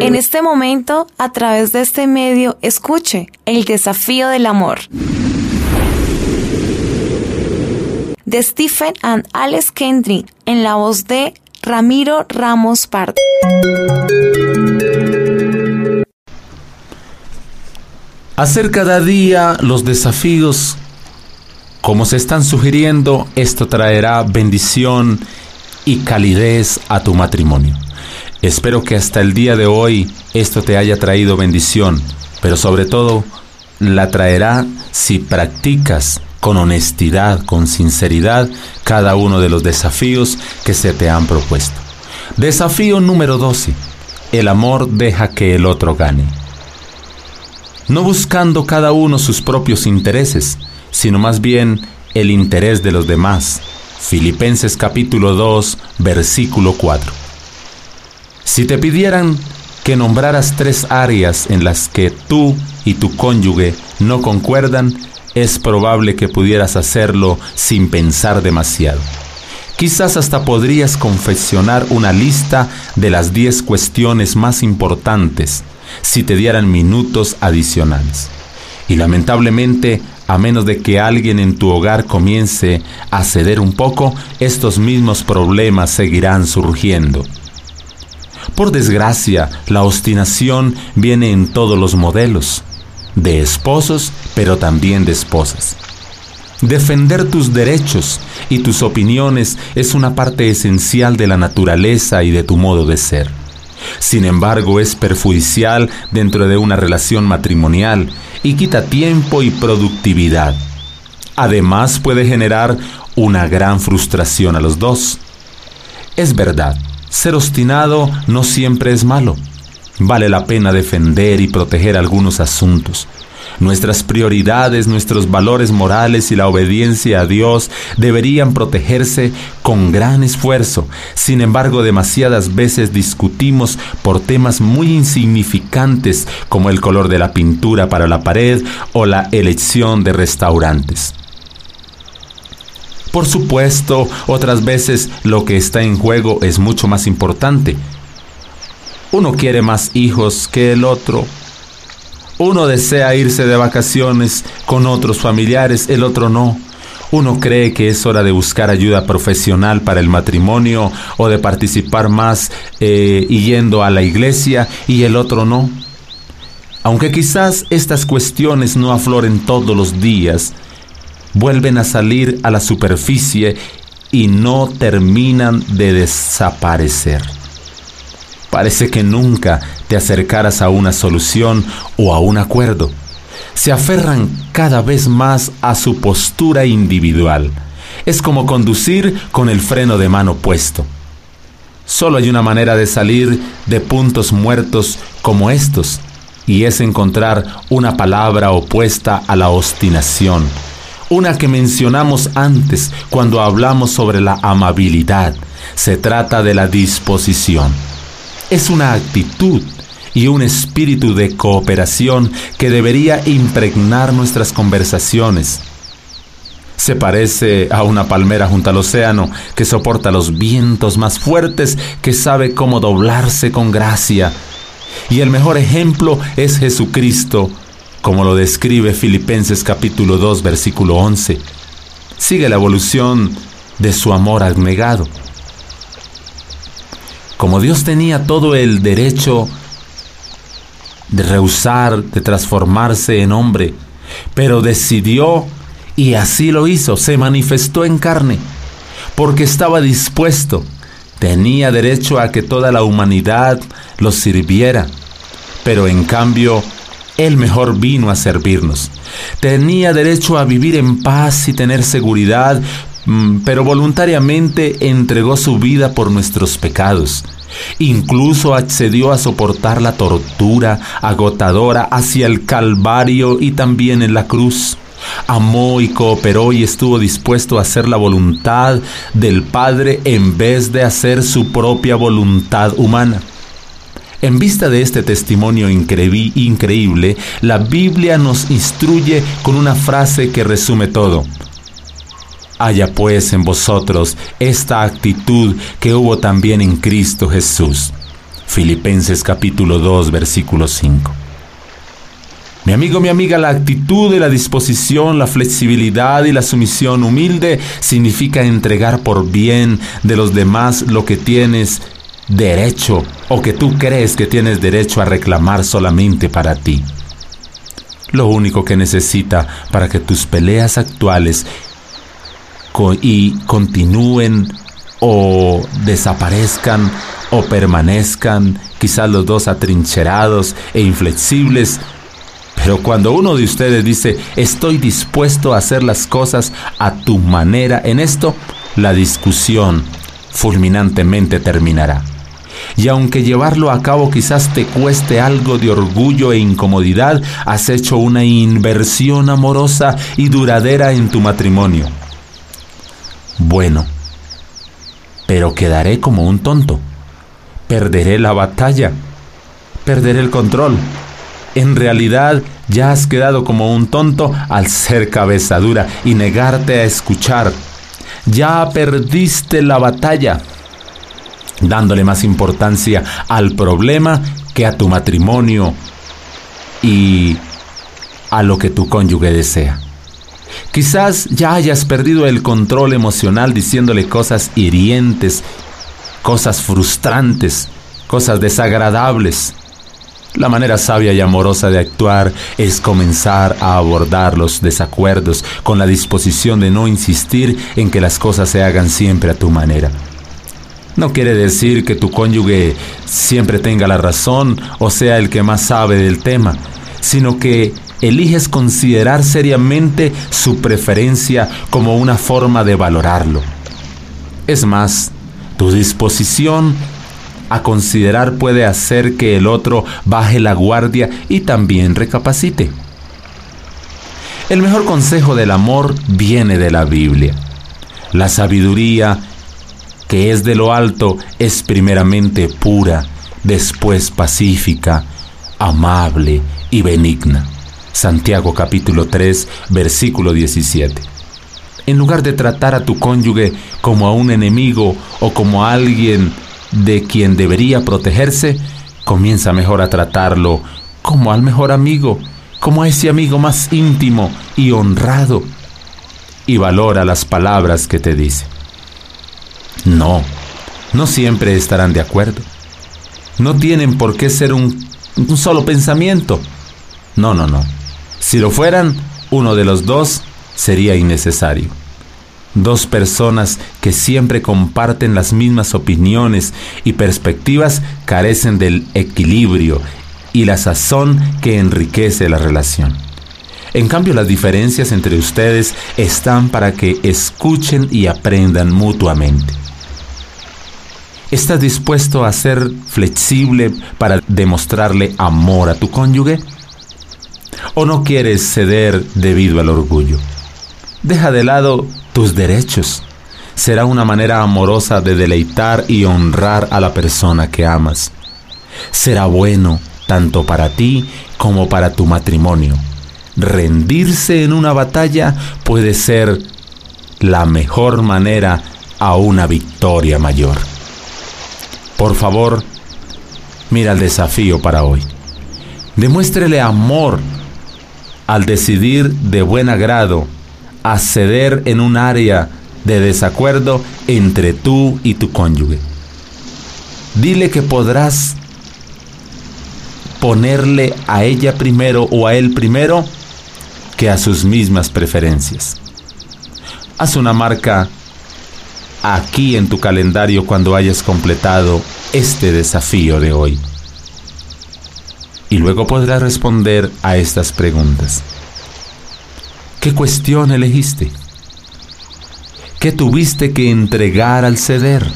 En este momento, a través de este medio, escuche el desafío del amor. De Stephen and Alex Kendrick, en la voz de Ramiro Ramos Pardo. Hacer cada día los desafíos como se están sugiriendo, esto traerá bendición y calidez a tu matrimonio. Espero que hasta el día de hoy esto te haya traído bendición, pero sobre todo la traerá si practicas con honestidad, con sinceridad, cada uno de los desafíos que se te han propuesto. Desafío número 12. El amor deja que el otro gane. No buscando cada uno sus propios intereses, sino más bien el interés de los demás. Filipenses capítulo 2, versículo 4. Si te pidieran que nombraras tres áreas en las que tú y tu cónyuge no concuerdan, es probable que pudieras hacerlo sin pensar demasiado. Quizás hasta podrías confeccionar una lista de las 10 cuestiones más importantes si te dieran minutos adicionales. Y lamentablemente a menos de que alguien en tu hogar comience a ceder un poco, estos mismos problemas seguirán surgiendo. Por desgracia, la obstinación viene en todos los modelos, de esposos, pero también de esposas. Defender tus derechos y tus opiniones es una parte esencial de la naturaleza y de tu modo de ser. Sin embargo, es perjudicial dentro de una relación matrimonial y quita tiempo y productividad. Además, puede generar una gran frustración a los dos. Es verdad, ser obstinado no siempre es malo. Vale la pena defender y proteger algunos asuntos, Nuestras prioridades, nuestros valores morales y la obediencia a Dios deberían protegerse con gran esfuerzo. Sin embargo, demasiadas veces discutimos por temas muy insignificantes como el color de la pintura para la pared o la elección de restaurantes. Por supuesto, otras veces lo que está en juego es mucho más importante. Uno quiere más hijos que el otro, uno desea irse de vacaciones con otros familiares, el otro no. Uno cree que es hora de buscar ayuda profesional para el matrimonio o de participar más eh, yendo a la iglesia y el otro no. Aunque quizás estas cuestiones no afloren todos los días, vuelven a salir a la superficie y no terminan de desaparecer. Parece que nunca te acercaras a una solución o a un acuerdo. Se aferran cada vez más a su postura individual. Es como conducir con el freno de mano puesto. Solo hay una manera de salir de puntos muertos como estos, y es encontrar una palabra opuesta a la obstinación, una que mencionamos antes cuando hablamos sobre la amabilidad. Se trata de la disposición es una actitud y un espíritu de cooperación que debería impregnar nuestras conversaciones. Se parece a una palmera junto al océano que soporta los vientos más fuertes, que sabe cómo doblarse con gracia. Y el mejor ejemplo es Jesucristo, como lo describe Filipenses capítulo 2 versículo 11. Sigue la evolución de su amor abnegado. Como Dios tenía todo el derecho de rehusar, de transformarse en hombre, pero decidió y así lo hizo, se manifestó en carne, porque estaba dispuesto, tenía derecho a que toda la humanidad lo sirviera, pero en cambio él mejor vino a servirnos. Tenía derecho a vivir en paz y tener seguridad, pero voluntariamente entregó su vida por nuestros pecados. Incluso accedió a soportar la tortura agotadora hacia el Calvario y también en la cruz. Amó y cooperó y estuvo dispuesto a hacer la voluntad del Padre en vez de hacer su propia voluntad humana. En vista de este testimonio increíble, la Biblia nos instruye con una frase que resume todo. Haya pues en vosotros esta actitud que hubo también en Cristo Jesús. Filipenses capítulo 2 versículo 5. Mi amigo, mi amiga, la actitud y la disposición, la flexibilidad y la sumisión humilde significa entregar por bien de los demás lo que tienes derecho o que tú crees que tienes derecho a reclamar solamente para ti. Lo único que necesita para que tus peleas actuales y continúen o desaparezcan o permanezcan, quizás los dos atrincherados e inflexibles, pero cuando uno de ustedes dice, estoy dispuesto a hacer las cosas a tu manera, en esto la discusión fulminantemente terminará. Y aunque llevarlo a cabo quizás te cueste algo de orgullo e incomodidad, has hecho una inversión amorosa y duradera en tu matrimonio. Bueno, pero quedaré como un tonto. Perderé la batalla. Perderé el control en realidad ya has quedado como un tonto al ser cabeza dura y negarte a escuchar. Ya perdiste la batalla, dándole más importancia al problema que a tu matrimonio y a lo que tu cónyuge desea. Quizás ya hayas perdido el control emocional diciéndole cosas hirientes, cosas frustrantes, cosas desagradables. La manera sabia y amorosa de actuar es comenzar a abordar los desacuerdos con la disposición de no insistir en que las cosas se hagan siempre a tu manera. No quiere decir que tu cónyuge siempre tenga la razón o sea el que más sabe del tema, sino que eliges considerar seriamente su preferencia como una forma de valorarlo. Es más, tu disposición a considerar puede hacer que el otro baje la guardia y también recapacite. El mejor consejo del amor viene de la Biblia. La sabiduría que es de lo alto es primeramente pura, después pacífica, amable y benigna. Santiago capítulo 3, versículo 17. En lugar de tratar a tu cónyuge como a un enemigo o como a alguien de quien debería protegerse, comienza mejor a tratarlo como al mejor amigo, como a ese amigo más íntimo y honrado, y valora las palabras que te dice. No, no siempre estarán de acuerdo. No tienen por qué ser un, un solo pensamiento. No, no, no. Si lo fueran, uno de los dos sería innecesario dos personas que siempre comparten las mismas opiniones y perspectivas carecen del equilibrio y la sazón que enriquece la relación. En cambio, las diferencias entre ustedes están para que escuchen y aprendan mutuamente. ¿Estás dispuesto a ser flexible para demostrarle amor a tu cónyuge? ¿O no quieres ceder debido al orgullo? Deja de lado tus derechos. Será una manera amorosa de deleitar y honrar a la persona que amas. Será bueno tanto para ti como para tu matrimonio. Rendirse en una batalla puede ser la mejor manera a una victoria mayor. Por favor, mira el desafío para hoy. Demuéstrele amor al decidir de buen agrado a ceder en un área de desacuerdo entre tú y tu cónyuge. Dile que podrás ponerle a ella primero o a él primero que a sus mismas preferencias. Haz una marca aquí en tu calendario cuando hayas completado este desafío de hoy. Y luego podrás responder a estas preguntas. ¿Qué cuestión elegiste? ¿Qué tuviste que entregar al ceder?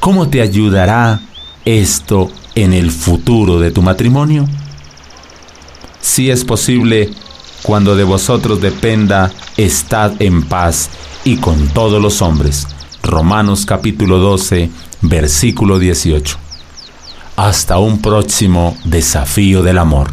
¿Cómo te ayudará esto en el futuro de tu matrimonio? Si es posible, cuando de vosotros dependa, estad en paz y con todos los hombres. Romanos capítulo 12, versículo 18. Hasta un próximo desafío del amor.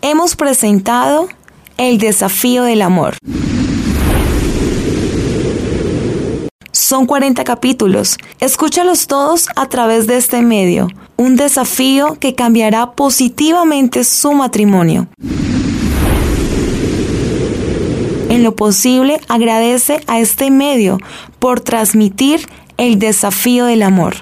hemos presentado El desafío del amor. Son 40 capítulos. Escúchalos todos a través de este medio. Un desafío que cambiará positivamente su matrimonio. Lo posible, agradece a este medio por transmitir el desafío del amor.